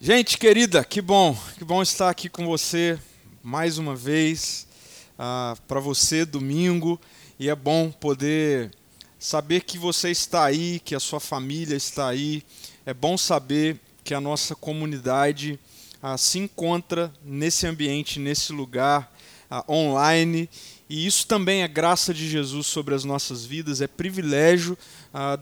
Gente querida, que bom, que bom estar aqui com você mais uma vez. Ah, Para você, domingo, e é bom poder saber que você está aí, que a sua família está aí. É bom saber que a nossa comunidade ah, se encontra nesse ambiente, nesse lugar ah, online. E isso também é graça de Jesus sobre as nossas vidas, é privilégio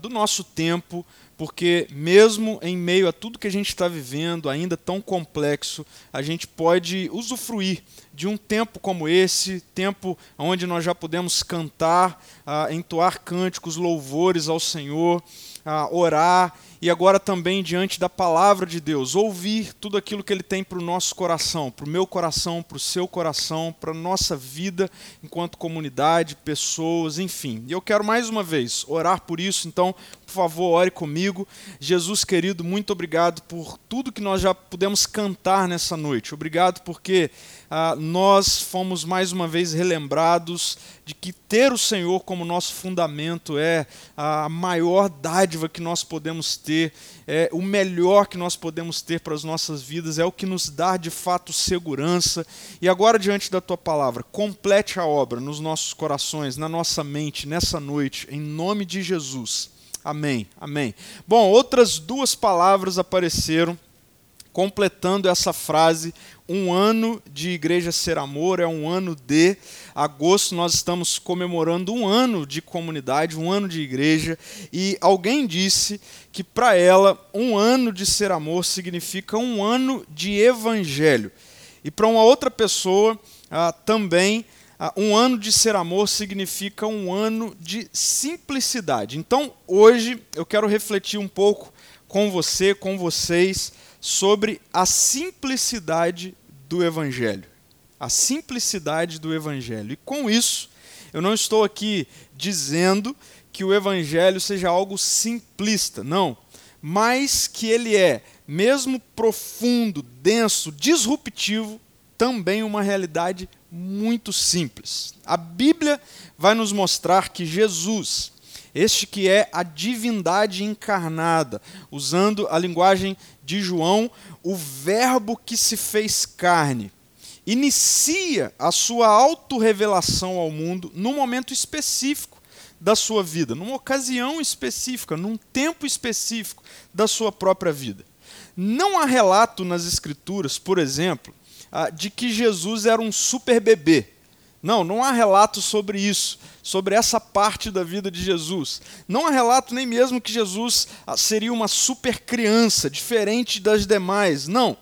do nosso tempo porque mesmo em meio a tudo que a gente está vivendo, ainda tão complexo, a gente pode usufruir de um tempo como esse, tempo onde nós já podemos cantar, uh, entoar cânticos, louvores ao Senhor, uh, orar e agora também diante da palavra de Deus, ouvir tudo aquilo que Ele tem para o nosso coração, para o meu coração, para o seu coração, para a nossa vida enquanto comunidade, pessoas, enfim. E eu quero mais uma vez orar por isso, então, favor, ore comigo. Jesus querido, muito obrigado por tudo que nós já pudemos cantar nessa noite. Obrigado porque ah, nós fomos mais uma vez relembrados de que ter o Senhor como nosso fundamento é a maior dádiva que nós podemos ter, é o melhor que nós podemos ter para as nossas vidas, é o que nos dá de fato segurança. E agora, diante da tua palavra, complete a obra nos nossos corações, na nossa mente, nessa noite, em nome de Jesus. Amém. Amém. Bom, outras duas palavras apareceram completando essa frase, um ano de Igreja Ser Amor, é um ano de agosto, nós estamos comemorando um ano de comunidade, um ano de igreja, e alguém disse que para ela um ano de Ser Amor significa um ano de evangelho. E para uma outra pessoa ah, também um ano de ser amor significa um ano de simplicidade. Então, hoje eu quero refletir um pouco com você, com vocês, sobre a simplicidade do Evangelho. A simplicidade do Evangelho. E com isso, eu não estou aqui dizendo que o Evangelho seja algo simplista, não. Mas que ele é, mesmo profundo, denso, disruptivo, também uma realidade muito simples. A Bíblia vai nos mostrar que Jesus, este que é a divindade encarnada, usando a linguagem de João, o Verbo que se fez carne, inicia a sua autorrevelação ao mundo num momento específico da sua vida, numa ocasião específica, num tempo específico da sua própria vida. Não há relato nas Escrituras, por exemplo, ah, de que Jesus era um super bebê não, não há relato sobre isso, sobre essa parte da vida de Jesus. Não há relato nem mesmo que Jesus ah, seria uma super criança, diferente das demais. Não.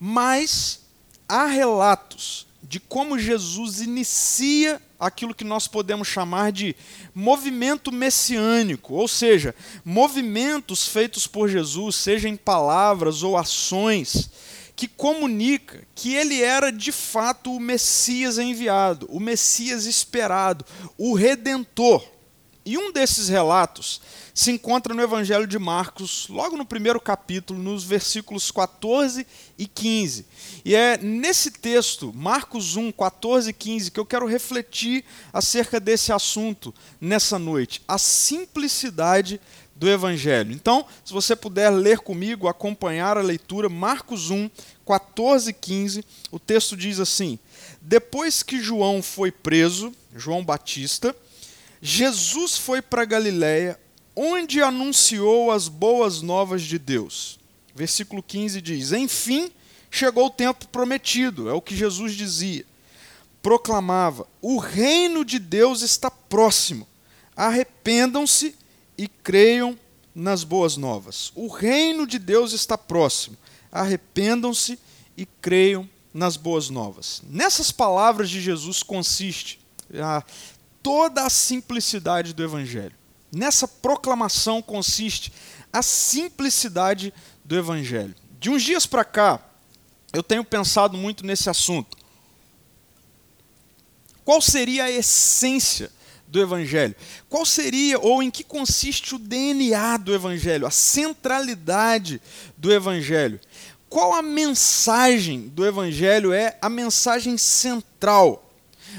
Mas há relatos de como Jesus inicia aquilo que nós podemos chamar de movimento messiânico, ou seja, movimentos feitos por Jesus, seja em palavras ou ações, que comunica que ele era de fato o Messias enviado, o Messias esperado, o Redentor. E um desses relatos se encontra no Evangelho de Marcos, logo no primeiro capítulo, nos versículos 14 e 15. E é nesse texto, Marcos 1, 14 e 15, que eu quero refletir acerca desse assunto nessa noite. A simplicidade do Evangelho. Então, se você puder ler comigo, acompanhar a leitura, Marcos 1, 14 e 15, o texto diz assim: Depois que João foi preso, João Batista, Jesus foi para Galiléia, onde anunciou as boas novas de Deus. Versículo 15 diz: Enfim, chegou o tempo prometido, é o que Jesus dizia. Proclamava: O reino de Deus está próximo. Arrependam-se e creiam nas boas novas. O reino de Deus está próximo. Arrependam-se e creiam nas boas novas. Nessas palavras de Jesus consiste a, toda a simplicidade do Evangelho. Nessa proclamação consiste a simplicidade do Evangelho. De uns dias para cá, eu tenho pensado muito nesse assunto. Qual seria a essência do Evangelho. Qual seria ou em que consiste o DNA do Evangelho, a centralidade do Evangelho? Qual a mensagem do Evangelho é a mensagem central?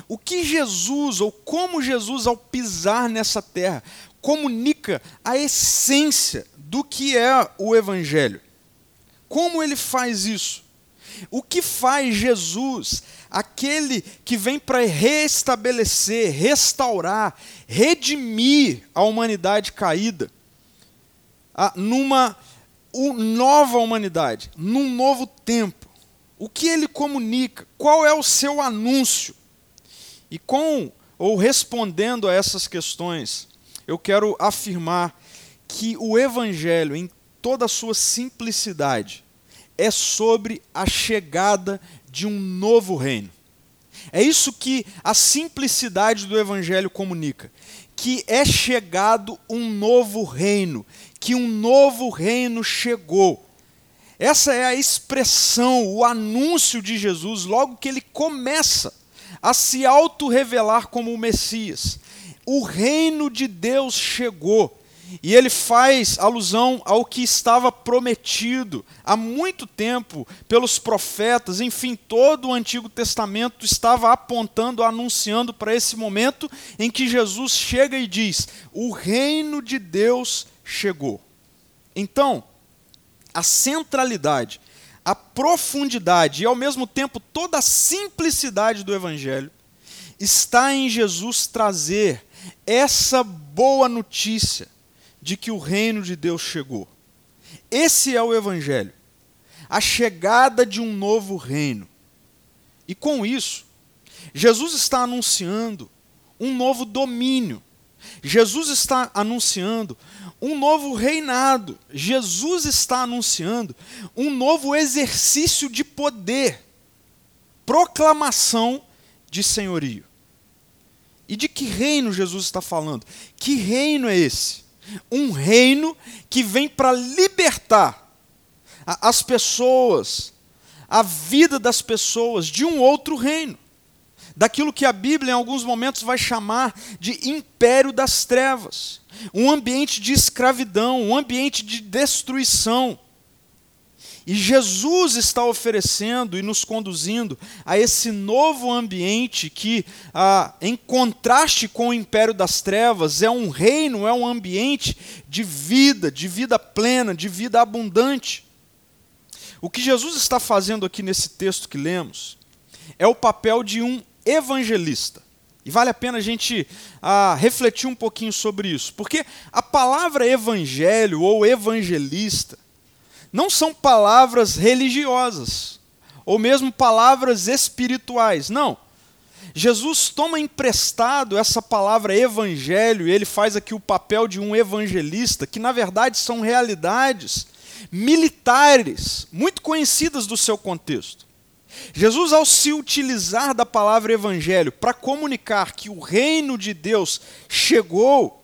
O que Jesus, ou como Jesus, ao pisar nessa terra, comunica a essência do que é o Evangelho? como ele faz isso? O que faz Jesus, aquele que vem para restabelecer, restaurar, redimir a humanidade caída, numa nova humanidade, num novo tempo? O que ele comunica? Qual é o seu anúncio? E com ou respondendo a essas questões, eu quero afirmar que o evangelho em toda a sua simplicidade é sobre a chegada de um novo reino. É isso que a simplicidade do evangelho comunica, que é chegado um novo reino, que um novo reino chegou. Essa é a expressão, o anúncio de Jesus logo que ele começa a se auto-revelar como o Messias. O reino de Deus chegou. E ele faz alusão ao que estava prometido há muito tempo pelos profetas, enfim, todo o Antigo Testamento estava apontando, anunciando para esse momento em que Jesus chega e diz: O reino de Deus chegou. Então, a centralidade, a profundidade e ao mesmo tempo toda a simplicidade do Evangelho está em Jesus trazer essa boa notícia de que o reino de Deus chegou. Esse é o Evangelho, a chegada de um novo reino. E com isso, Jesus está anunciando um novo domínio. Jesus está anunciando um novo reinado. Jesus está anunciando um novo exercício de poder, proclamação de senhorio. E de que reino Jesus está falando? Que reino é esse? Um reino que vem para libertar as pessoas, a vida das pessoas de um outro reino. Daquilo que a Bíblia, em alguns momentos, vai chamar de império das trevas, um ambiente de escravidão, um ambiente de destruição. E Jesus está oferecendo e nos conduzindo a esse novo ambiente que, ah, em contraste com o império das trevas, é um reino, é um ambiente de vida, de vida plena, de vida abundante. O que Jesus está fazendo aqui nesse texto que lemos é o papel de um evangelista. E vale a pena a gente ah, refletir um pouquinho sobre isso, porque a palavra evangelho ou evangelista não são palavras religiosas, ou mesmo palavras espirituais, não. Jesus toma emprestado essa palavra evangelho e ele faz aqui o papel de um evangelista, que na verdade são realidades militares, muito conhecidas do seu contexto. Jesus, ao se utilizar da palavra evangelho para comunicar que o reino de Deus chegou,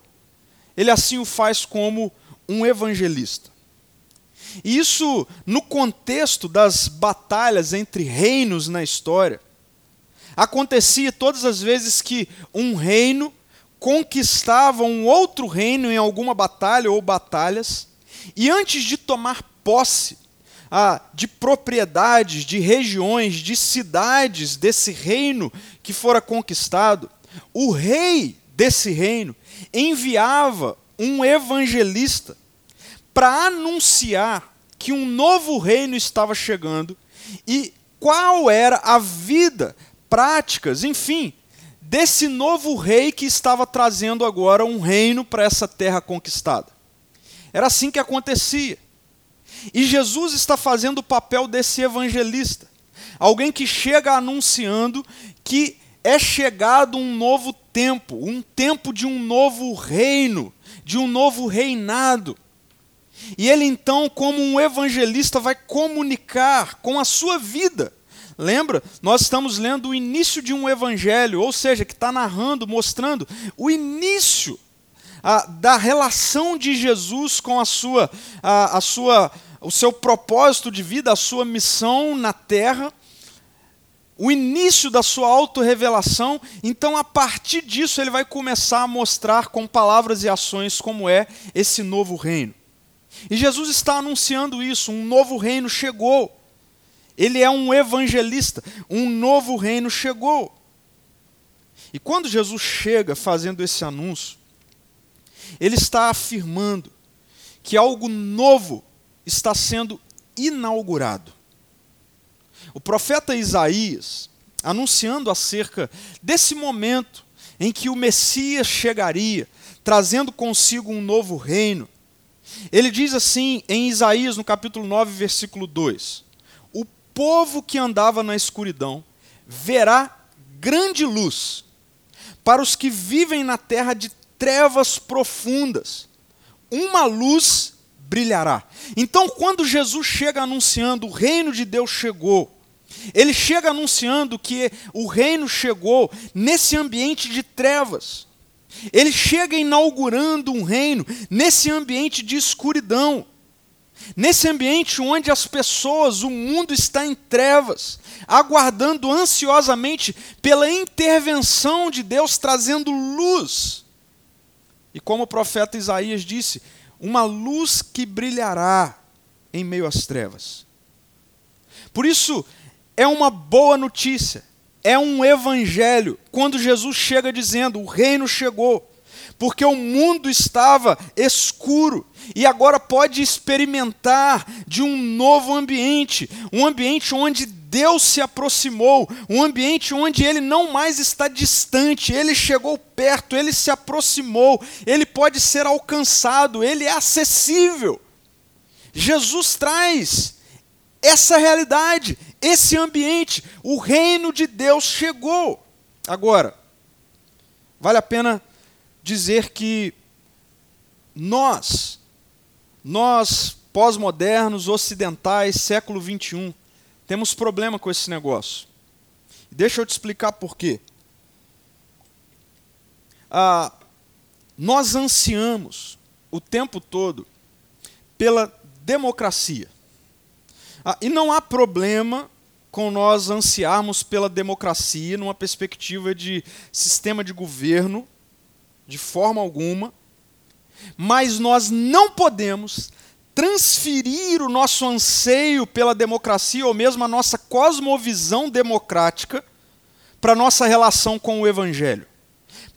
ele assim o faz como um evangelista. E isso, no contexto das batalhas entre reinos na história, acontecia todas as vezes que um reino conquistava um outro reino em alguma batalha ou batalhas, e antes de tomar posse ah, de propriedades, de regiões, de cidades desse reino que fora conquistado, o rei desse reino enviava um evangelista para anunciar que um novo reino estava chegando e qual era a vida, práticas, enfim, desse novo rei que estava trazendo agora um reino para essa terra conquistada. Era assim que acontecia. E Jesus está fazendo o papel desse evangelista, alguém que chega anunciando que é chegado um novo tempo, um tempo de um novo reino, de um novo reinado. E ele então, como um evangelista, vai comunicar com a sua vida. Lembra? Nós estamos lendo o início de um evangelho, ou seja, que está narrando, mostrando o início a, da relação de Jesus com a sua, a, a sua, o seu propósito de vida, a sua missão na terra, o início da sua autorrevelação. Então, a partir disso, ele vai começar a mostrar com palavras e ações como é esse novo reino. E Jesus está anunciando isso: um novo reino chegou. Ele é um evangelista, um novo reino chegou. E quando Jesus chega fazendo esse anúncio, ele está afirmando que algo novo está sendo inaugurado. O profeta Isaías, anunciando acerca desse momento em que o Messias chegaria, trazendo consigo um novo reino, ele diz assim em Isaías, no capítulo 9, versículo 2: O povo que andava na escuridão verá grande luz. Para os que vivem na terra de trevas profundas, uma luz brilhará. Então, quando Jesus chega anunciando o reino de Deus chegou, ele chega anunciando que o reino chegou nesse ambiente de trevas. Ele chega inaugurando um reino nesse ambiente de escuridão. Nesse ambiente onde as pessoas, o mundo está em trevas, aguardando ansiosamente pela intervenção de Deus trazendo luz. E como o profeta Isaías disse, uma luz que brilhará em meio às trevas. Por isso, é uma boa notícia, é um evangelho, quando Jesus chega dizendo: o reino chegou porque o mundo estava escuro e agora pode experimentar de um novo ambiente, um ambiente onde Deus se aproximou, um ambiente onde ele não mais está distante, ele chegou perto, ele se aproximou, ele pode ser alcançado, ele é acessível. Jesus traz essa realidade, esse ambiente, o reino de Deus chegou. Agora, vale a pena dizer que nós, nós pós-modernos, ocidentais, século 21, temos problema com esse negócio. Deixa eu te explicar por quê. Ah, nós ansiamos o tempo todo pela democracia. Ah, e não há problema com nós ansiarmos pela democracia numa perspectiva de sistema de governo de forma alguma, mas nós não podemos transferir o nosso anseio pela democracia ou mesmo a nossa cosmovisão democrática para nossa relação com o Evangelho,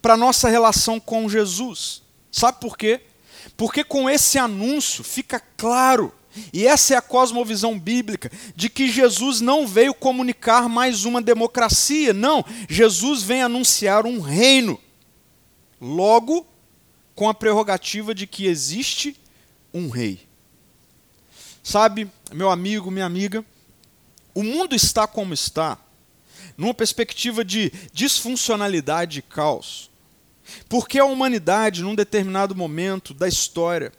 para nossa relação com Jesus. Sabe por quê? Porque com esse anúncio fica claro, e essa é a cosmovisão bíblica, de que Jesus não veio comunicar mais uma democracia, não, Jesus vem anunciar um reino. Logo com a prerrogativa de que existe um rei. Sabe, meu amigo, minha amiga, o mundo está como está, numa perspectiva de disfuncionalidade e caos, porque a humanidade, num determinado momento da história,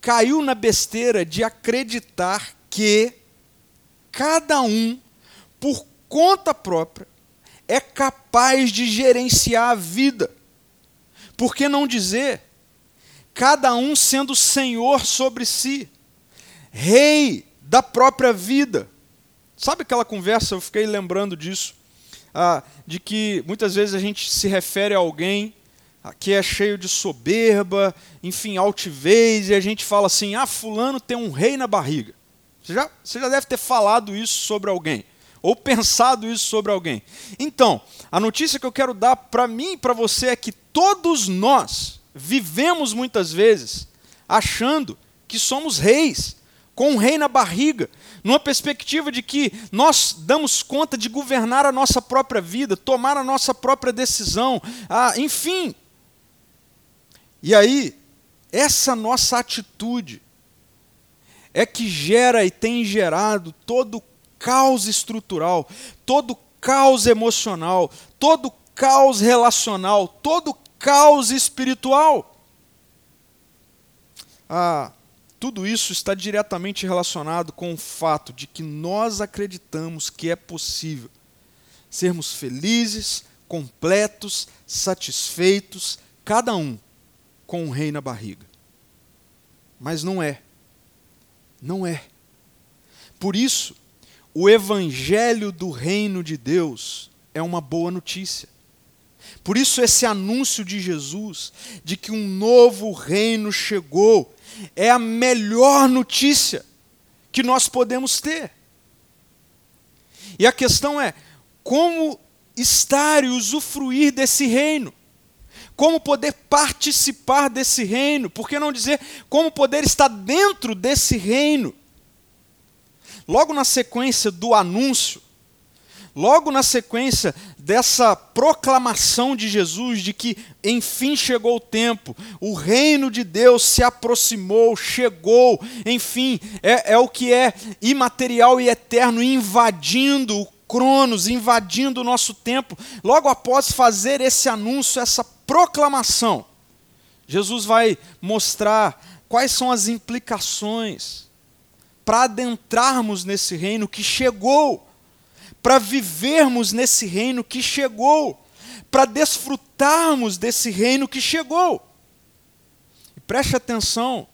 caiu na besteira de acreditar que cada um, por conta própria, é capaz de gerenciar a vida. Por que não dizer? Cada um sendo senhor sobre si, rei da própria vida. Sabe aquela conversa? Eu fiquei lembrando disso. Ah, de que muitas vezes a gente se refere a alguém que é cheio de soberba, enfim, altivez, e a gente fala assim: ah, Fulano tem um rei na barriga. Você já, você já deve ter falado isso sobre alguém, ou pensado isso sobre alguém. Então, a notícia que eu quero dar para mim e para você é que todos nós vivemos muitas vezes achando que somos reis, com um rei na barriga, numa perspectiva de que nós damos conta de governar a nossa própria vida, tomar a nossa própria decisão, ah, enfim. E aí, essa nossa atitude é que gera e tem gerado todo caos estrutural, todo caos emocional, todo caos relacional, todo caos espiritual. Ah, tudo isso está diretamente relacionado com o fato de que nós acreditamos que é possível sermos felizes, completos, satisfeitos, cada um com um rei na barriga. Mas não é. Não é. Por isso, o evangelho do reino de Deus é uma boa notícia. Por isso, esse anúncio de Jesus, de que um novo reino chegou, é a melhor notícia que nós podemos ter. E a questão é: como estar e usufruir desse reino? Como poder participar desse reino? Por que não dizer como poder estar dentro desse reino? logo na sequência do anúncio, logo na sequência dessa proclamação de Jesus de que enfim chegou o tempo, o reino de Deus se aproximou, chegou, enfim, é, é o que é imaterial e eterno invadindo o Cronos, invadindo o nosso tempo. Logo após fazer esse anúncio, essa proclamação, Jesus vai mostrar quais são as implicações para adentrarmos nesse reino que chegou para vivermos nesse reino que chegou, para desfrutarmos desse reino que chegou. E preste atenção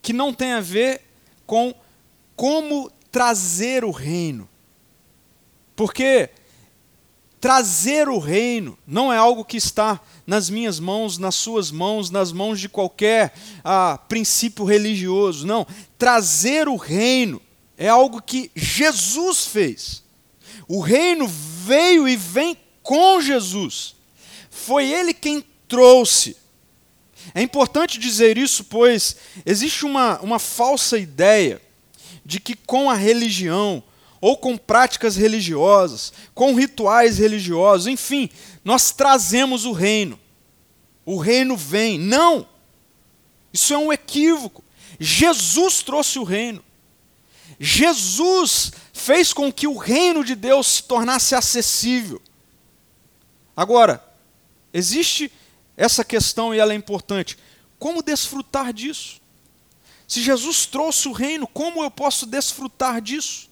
que não tem a ver com como trazer o reino. Porque trazer o reino não é algo que está nas minhas mãos, nas suas mãos, nas mãos de qualquer ah, princípio religioso. Não. Trazer o reino é algo que Jesus fez. O reino veio e vem com Jesus. Foi ele quem trouxe. É importante dizer isso, pois existe uma, uma falsa ideia de que com a religião, ou com práticas religiosas, com rituais religiosos, enfim, nós trazemos o reino. O reino vem. Não! Isso é um equívoco. Jesus trouxe o reino. Jesus fez com que o reino de Deus se tornasse acessível. Agora, existe essa questão e ela é importante. Como desfrutar disso? Se Jesus trouxe o reino, como eu posso desfrutar disso?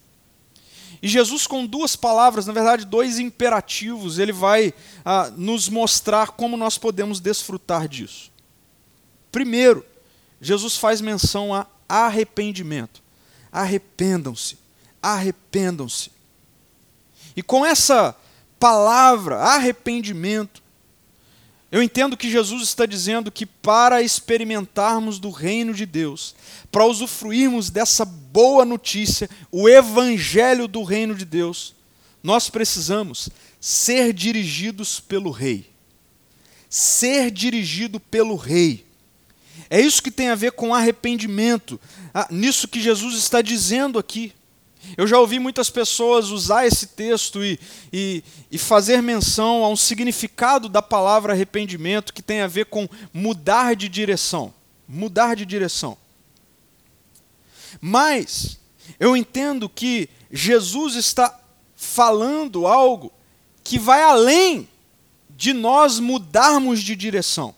E Jesus, com duas palavras, na verdade, dois imperativos, ele vai ah, nos mostrar como nós podemos desfrutar disso. Primeiro, Jesus faz menção a arrependimento arrependam-se, arrependam-se. E com essa palavra, arrependimento, eu entendo que Jesus está dizendo que para experimentarmos do reino de Deus, para usufruirmos dessa boa notícia, o evangelho do reino de Deus, nós precisamos ser dirigidos pelo Rei. Ser dirigido pelo Rei. É isso que tem a ver com arrependimento, ah, nisso que Jesus está dizendo aqui. Eu já ouvi muitas pessoas usar esse texto e, e, e, fazer menção a um significado da palavra arrependimento que tem a ver com mudar de direção. Mudar de direção. Mas eu entendo que Jesus está falando algo que vai além de nós mudarmos de direção.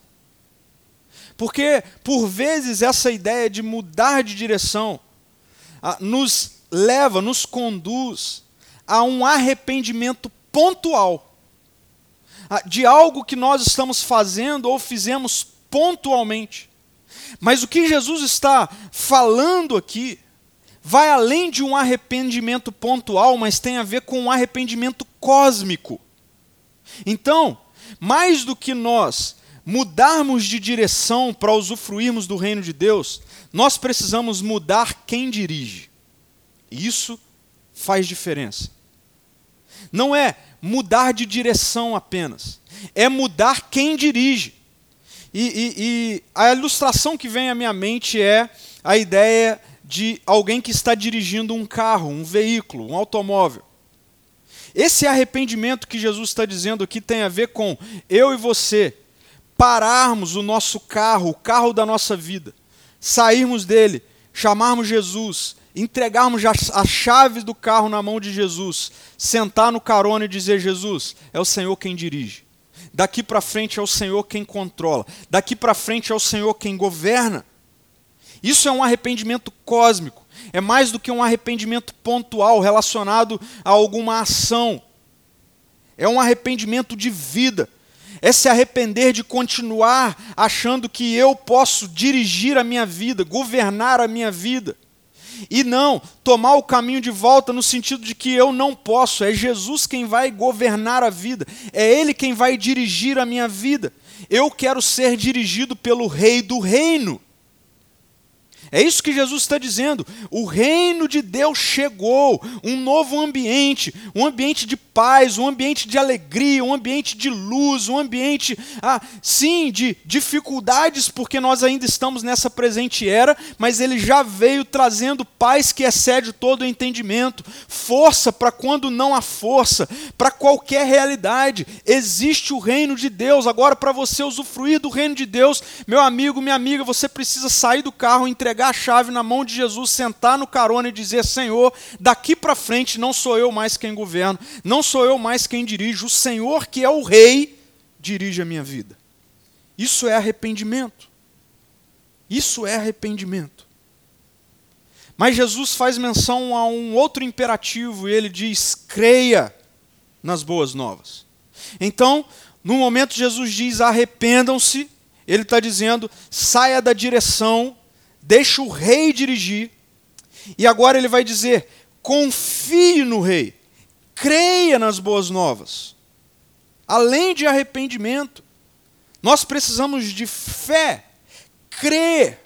Porque, por vezes, essa ideia de mudar de direção ah, nos leva, nos conduz a um arrependimento pontual de algo que nós estamos fazendo ou fizemos pontualmente. Mas o que Jesus está falando aqui vai além de um arrependimento pontual, mas tem a ver com um arrependimento cósmico. Então, mais do que nós mudarmos de direção para usufruirmos do reino de Deus, nós precisamos mudar quem dirige. Isso faz diferença. Não é mudar de direção apenas, é mudar quem dirige. E, e, e, a ilustração que vem à minha mente é a ideia de alguém que está dirigindo um carro, um veículo, um automóvel. Esse arrependimento que Jesus está dizendo aqui tem a ver com eu e você pararmos o nosso carro, o carro da nossa vida, sairmos dele, chamarmos Jesus, entregarmos as chaves do carro na mão de Jesus, sentar no carona e dizer: Jesus, é o Senhor quem dirige. Daqui para frente é o Senhor quem controla. Daqui para frente é o Senhor quem governa. Isso é um arrependimento cósmico. É mais do que um arrependimento pontual relacionado a alguma ação. É um arrependimento de vida é se arrepender de continuar achando que eu posso dirigir a minha vida, governar a minha vida. E não tomar o caminho de volta no sentido de que eu não posso, é Jesus quem vai governar a vida, é Ele quem vai dirigir a minha vida. Eu quero ser dirigido pelo Rei do Reino. É isso que Jesus está dizendo. O reino de Deus chegou, um novo ambiente, um ambiente de paz, um ambiente de alegria, um ambiente de luz, um ambiente, ah, sim, de dificuldades, porque nós ainda estamos nessa presente era, mas ele já veio trazendo paz que excede todo o entendimento, força para quando não há força, para qualquer realidade. Existe o reino de Deus. Agora, para você usufruir do reino de Deus, meu amigo, minha amiga, você precisa sair do carro, entregar pegar a chave na mão de Jesus, sentar no carona e dizer: Senhor, daqui para frente não sou eu mais quem governo, não sou eu mais quem dirige, o Senhor que é o Rei dirige a minha vida. Isso é arrependimento. Isso é arrependimento. Mas Jesus faz menção a um outro imperativo e ele diz: creia nas boas novas. Então, no momento Jesus diz arrependam-se, ele está dizendo saia da direção deixa o rei dirigir. E agora ele vai dizer: confie no rei, creia nas boas novas. Além de arrependimento, nós precisamos de fé, crer.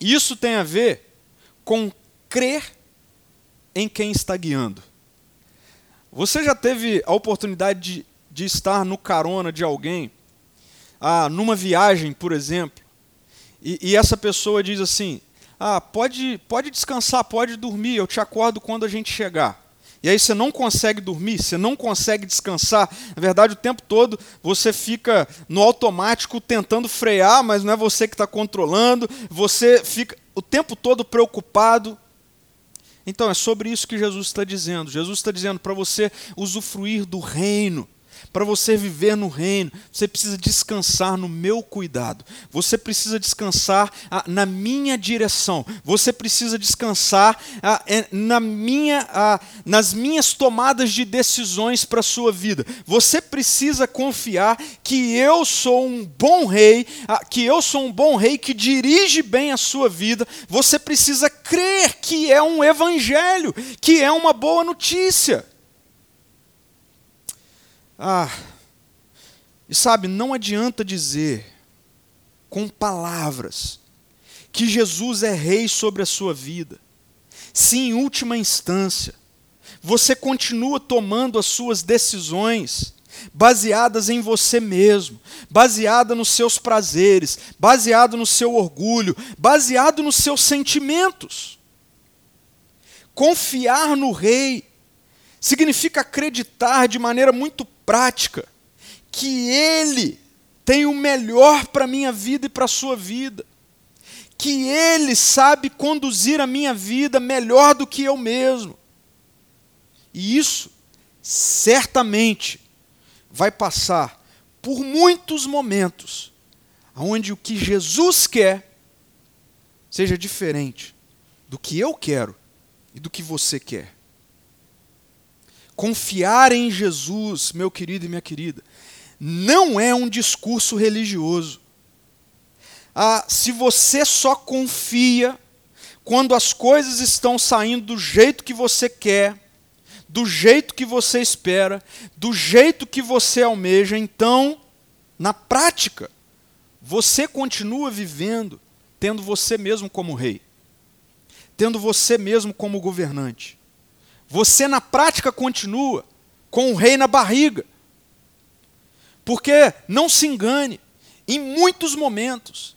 Isso tem a ver com crer em quem está guiando. Você já teve a oportunidade de, de estar no carona de alguém, ah, numa viagem, por exemplo, e, e essa pessoa diz assim: ah, pode, pode descansar, pode dormir, eu te acordo quando a gente chegar. E aí você não consegue dormir, você não consegue descansar. Na verdade, o tempo todo você fica no automático tentando frear, mas não é você que está controlando. Você fica o tempo todo preocupado. Então é sobre isso que Jesus está dizendo. Jesus está dizendo para você usufruir do reino. Para você viver no reino, você precisa descansar no meu cuidado. Você precisa descansar ah, na minha direção. Você precisa descansar ah, é, na minha, ah, nas minhas tomadas de decisões para a sua vida. Você precisa confiar que eu sou um bom rei, ah, que eu sou um bom rei que dirige bem a sua vida. Você precisa crer que é um evangelho, que é uma boa notícia. Ah, e sabe, não adianta dizer com palavras que Jesus é rei sobre a sua vida, se em última instância você continua tomando as suas decisões baseadas em você mesmo, baseada nos seus prazeres, baseado no seu orgulho, baseado nos seus sentimentos. Confiar no rei significa acreditar de maneira muito prática que Ele tem o melhor para a minha vida e para a sua vida. Que Ele sabe conduzir a minha vida melhor do que eu mesmo. E isso, certamente, vai passar por muitos momentos onde o que Jesus quer seja diferente do que eu quero e do que você quer. Confiar em Jesus, meu querido e minha querida, não é um discurso religioso. Ah, se você só confia quando as coisas estão saindo do jeito que você quer, do jeito que você espera, do jeito que você almeja, então, na prática, você continua vivendo tendo você mesmo como rei, tendo você mesmo como governante. Você na prática continua com o rei na barriga. Porque, não se engane, em muitos momentos,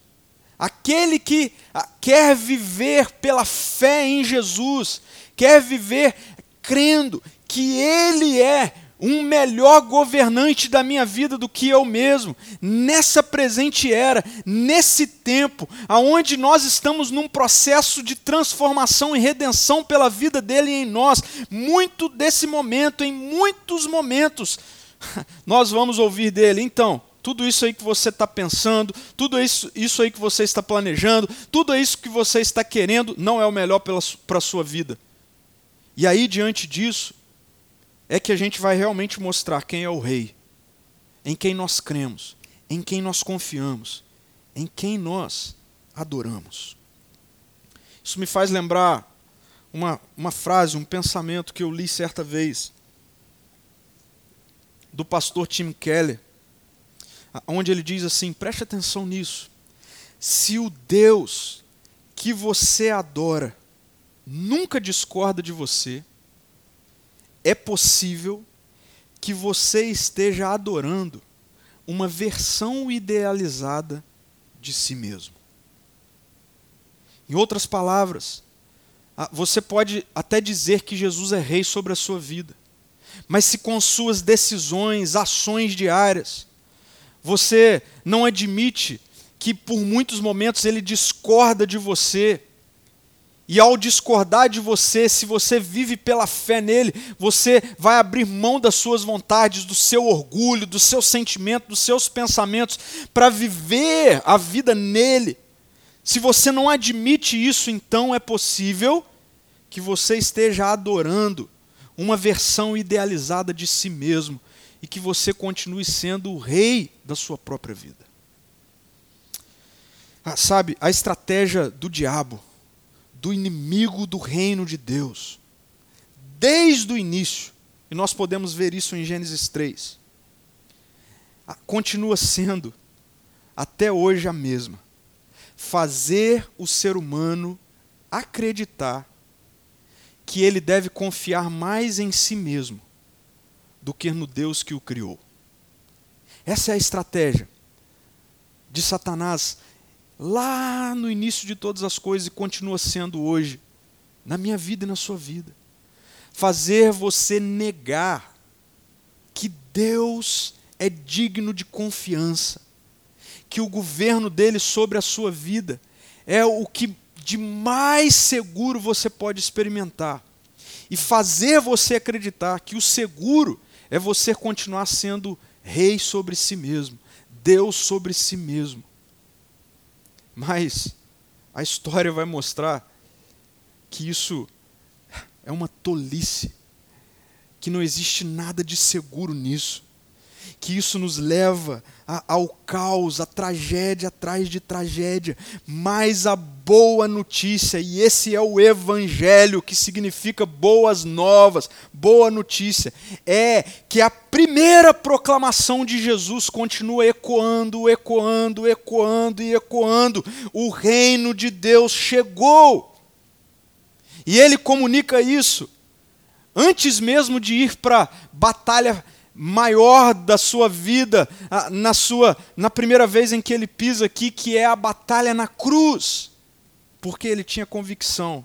aquele que ah, quer viver pela fé em Jesus, quer viver crendo que Ele é um melhor governante da minha vida do que eu mesmo, nessa presente era, nesse tempo, aonde nós estamos num processo de transformação e redenção pela vida dele em nós, muito desse momento, em muitos momentos, nós vamos ouvir dele. Então, tudo isso aí que você está pensando, tudo isso, isso aí que você está planejando, tudo isso que você está querendo, não é o melhor para a sua vida. E aí, diante disso, é que a gente vai realmente mostrar quem é o Rei, em quem nós cremos, em quem nós confiamos, em quem nós adoramos. Isso me faz lembrar uma, uma frase, um pensamento que eu li certa vez do pastor Tim Keller, onde ele diz assim: preste atenção nisso. Se o Deus que você adora nunca discorda de você, é possível que você esteja adorando uma versão idealizada de si mesmo. Em outras palavras, você pode até dizer que Jesus é rei sobre a sua vida, mas se com suas decisões, ações diárias, você não admite que por muitos momentos ele discorda de você, e ao discordar de você, se você vive pela fé nele, você vai abrir mão das suas vontades, do seu orgulho, do seu sentimento, dos seus pensamentos, para viver a vida nele. Se você não admite isso, então é possível que você esteja adorando uma versão idealizada de si mesmo e que você continue sendo o rei da sua própria vida. Ah, sabe, a estratégia do diabo do inimigo do reino de Deus. Desde o início, e nós podemos ver isso em Gênesis 3. Continua sendo, até hoje, a mesma. Fazer o ser humano acreditar que ele deve confiar mais em si mesmo do que no Deus que o criou. Essa é a estratégia de Satanás lá no início de todas as coisas e continua sendo hoje, na minha vida e na sua vida. Fazer você negar que Deus é digno de confiança, que o governo dele sobre a sua vida é o que de mais seguro você pode experimentar. E fazer você acreditar que o seguro é você continuar sendo rei sobre si mesmo, Deus sobre si mesmo. Mas a história vai mostrar que isso é uma tolice, que não existe nada de seguro nisso, que isso nos leva a, ao caos, a tragédia atrás de tragédia, mas a boa notícia, e esse é o Evangelho, que significa boas novas, boa notícia, é que a primeira proclamação de Jesus continua ecoando, ecoando, ecoando e ecoando. O reino de Deus chegou. E ele comunica isso antes mesmo de ir para a batalha maior da sua vida, na sua na primeira vez em que ele pisa aqui, que é a batalha na cruz. Porque ele tinha convicção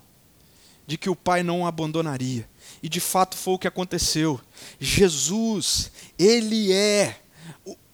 de que o Pai não o abandonaria. E de fato foi o que aconteceu. Jesus, ele é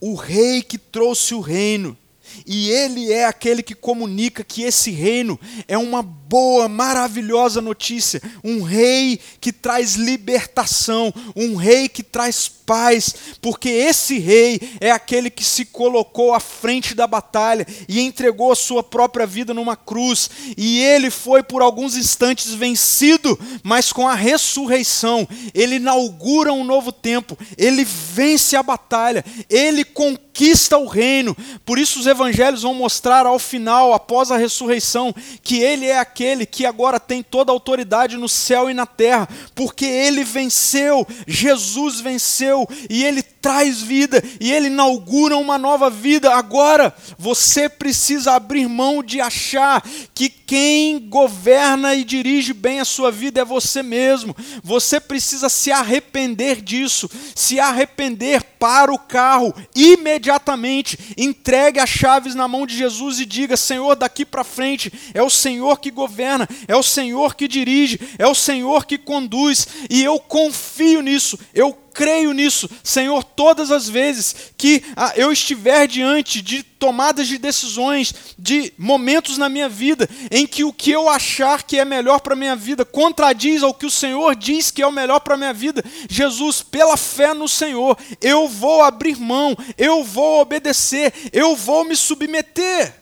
o, rei que trouxe o reino. E ele é aquele que comunica que esse reino é uma boa, maravilhosa notícia. Um rei que traz libertação, um rei que traz paz, porque esse rei é aquele que se colocou à frente da batalha e entregou a sua própria vida numa cruz. E ele foi por alguns instantes vencido, mas com a ressurreição, ele inaugura um novo tempo, ele vence a batalha, ele conquista o reino. Por isso os evangelhos vão mostrar ao final, após a ressurreição, que ele é aquele aquele que agora tem toda a autoridade no céu e na terra, porque ele venceu, Jesus venceu e ele traz vida e ele inaugura uma nova vida. Agora, você precisa abrir mão de achar que quem governa e dirige bem a sua vida é você mesmo. Você precisa se arrepender disso, se arrepender para o carro imediatamente, entregue as chaves na mão de Jesus e diga: Senhor, daqui para frente é o Senhor que governa é o Senhor que dirige, é o Senhor que conduz, e eu confio nisso, eu creio nisso, Senhor, todas as vezes que ah, eu estiver diante de tomadas de decisões, de momentos na minha vida que o que eu achar que é melhor para a minha vida contradiz ao que o Senhor diz que é o melhor para a minha vida, Jesus, pela fé no Senhor, eu vou abrir mão, eu vou obedecer, eu vou me submeter.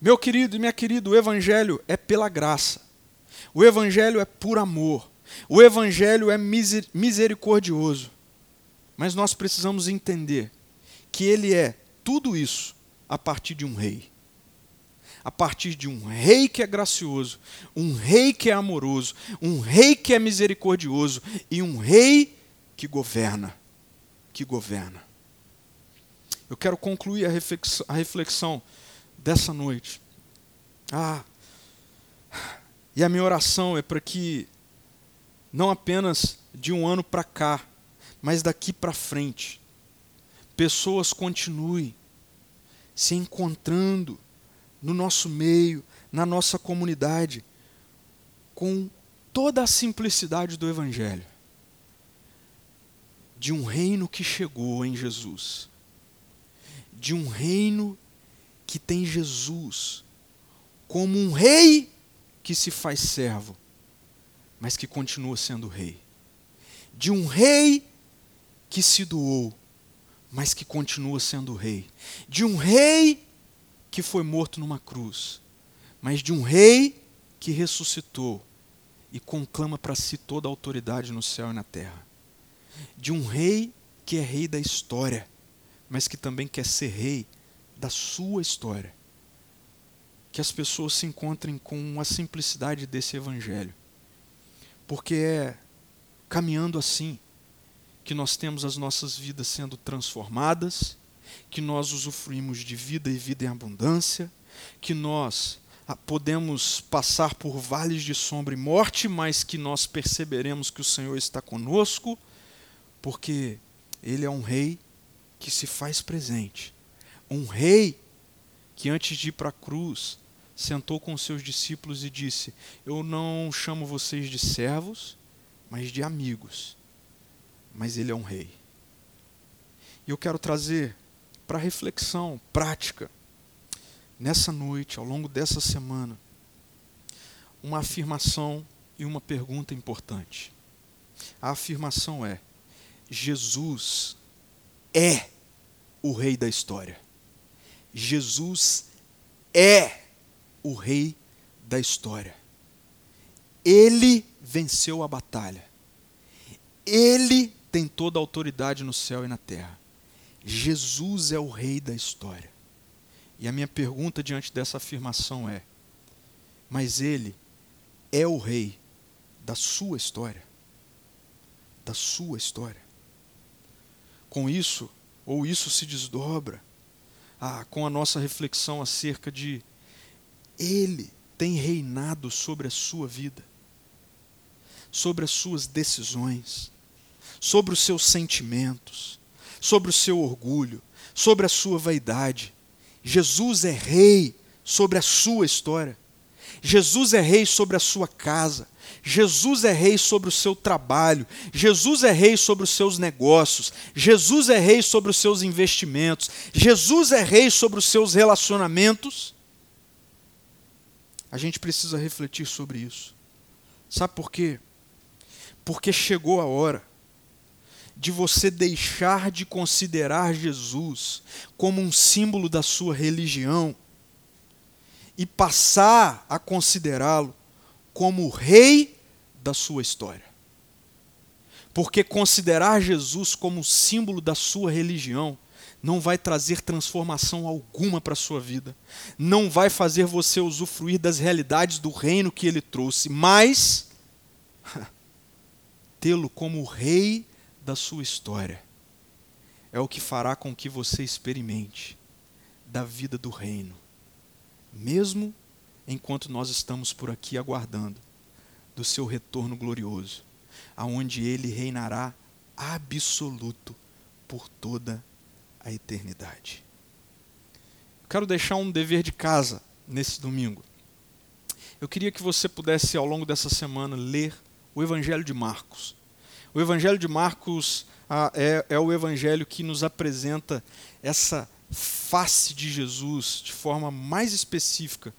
Meu querido e minha querida, o Evangelho é pela graça. O Evangelho é por amor. O Evangelho é misericordioso. Mas nós precisamos entender que ele é tudo isso a partir de um rei. A partir de um rei que é gracioso, um rei que é amoroso, um rei que é misericordioso e um rei que governa. Que governa. Eu quero concluir a reflexão, a reflexão dessa noite, Ah, e a minha oração é para que, não apenas de um ano para cá, mas daqui para frente, pessoas continuem se encontrando no nosso meio, na nossa comunidade, com toda a simplicidade do Evangelho de um reino que chegou em Jesus, de um reino que tem Jesus como um rei que se faz servo, mas que continua sendo rei, de um rei que se doou, mas que continua sendo rei, de um rei que foi morto numa cruz, mas de um rei que ressuscitou e conclama para si toda a autoridade no céu e na terra. De um rei que é rei da história, mas que também quer ser rei da sua história. Que as pessoas se encontrem com a simplicidade desse evangelho. Porque é caminhando assim que nós temos as nossas vidas sendo transformadas, que nós usufruímos de vida e vida em abundância, que nós ah, podemos passar por vales de sombra e morte, mas que nós perceberemos que o Senhor está conosco, porque Ele é um rei que se faz presente. Um rei que antes de ir para a cruz sentou com seus discípulos e disse: Eu não chamo vocês de servos, mas de amigos. Mas Ele é um rei. E eu quero trazer para reflexão prática nessa noite, ao longo dessa semana, uma afirmação e uma pergunta importante. A afirmação é: Jesus é o Rei da história. Jesus é o Rei da história. Ele venceu a batalha. Ele tem toda a autoridade no céu e na terra. Jesus é o Rei da história. E a minha pergunta diante dessa afirmação é: mas ele é o rei da sua história? Da sua história. Com isso, ou isso se desdobra ah, com a nossa reflexão acerca de ele tem reinado sobre a sua vida, sobre as suas decisões, sobre os seus sentimentos, sobre o seu orgulho, sobre a sua vaidade Jesus é rei sobre a sua história. Jesus é rei sobre a sua casa. Jesus é rei sobre o seu trabalho. Jesus é rei sobre os seus negócios. Jesus é rei sobre os seus investimentos. Jesus é rei sobre os seus relacionamentos. A gente precisa refletir sobre isso. Sabe por quê? Porque chegou a hora de você deixar de considerar Jesus como um símbolo da sua religião e passar a considerá-lo como o rei da sua história. Porque considerar Jesus como símbolo da sua religião não vai trazer transformação alguma para a sua vida, não vai fazer você usufruir das realidades do reino que ele trouxe, mas tê-lo como rei da sua história é o que fará com que você experimente da vida do reino, mesmo enquanto nós estamos por aqui aguardando do seu retorno glorioso, aonde ele reinará absoluto por toda a eternidade. Quero deixar um dever de casa nesse domingo. Eu queria que você pudesse, ao longo dessa semana, ler o Evangelho de Marcos. O Evangelho de Marcos ah, é, é o evangelho que nos apresenta essa face de Jesus de forma mais específica,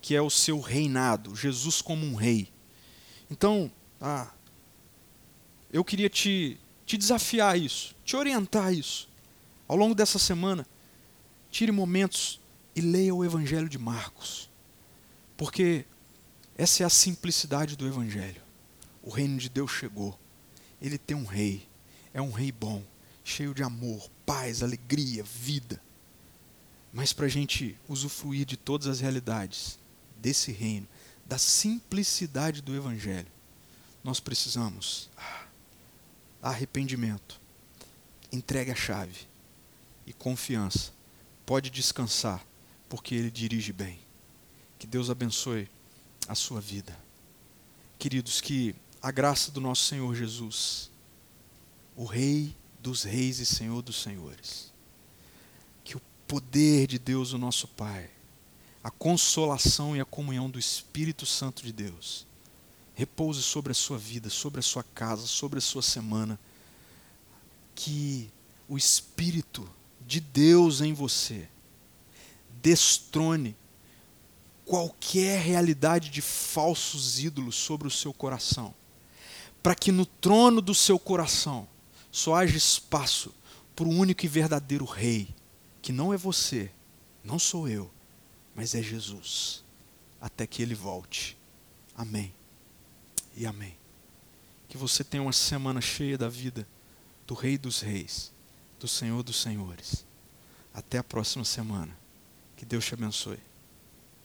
que é o seu reinado, Jesus como um rei. Então, ah, eu queria te, te desafiar a isso, te orientar a isso. Ao longo dessa semana, tire momentos e leia o Evangelho de Marcos, porque essa é a simplicidade do Evangelho. O reino de Deus chegou ele tem um rei. É um rei bom, cheio de amor, paz, alegria, vida. Mas para a gente usufruir de todas as realidades desse reino, da simplicidade do Evangelho, nós precisamos ah, arrependimento, entregue a chave e confiança. Pode descansar, porque Ele dirige bem. Que Deus abençoe a sua vida. Queridos, que a graça do nosso Senhor Jesus, o Rei dos Reis e Senhor dos Senhores, que o poder de Deus, o nosso Pai, a consolação e a comunhão do Espírito Santo de Deus, repouse sobre a sua vida, sobre a sua casa, sobre a sua semana. Que o Espírito de Deus em você destrone qualquer realidade de falsos ídolos sobre o seu coração, para que no trono do seu coração só haja espaço para o único e verdadeiro Rei, que não é você, não sou eu, mas é Jesus, até que Ele volte. Amém e amém. Que você tenha uma semana cheia da vida do Rei dos Reis, do Senhor dos Senhores. Até a próxima semana. Que Deus te abençoe.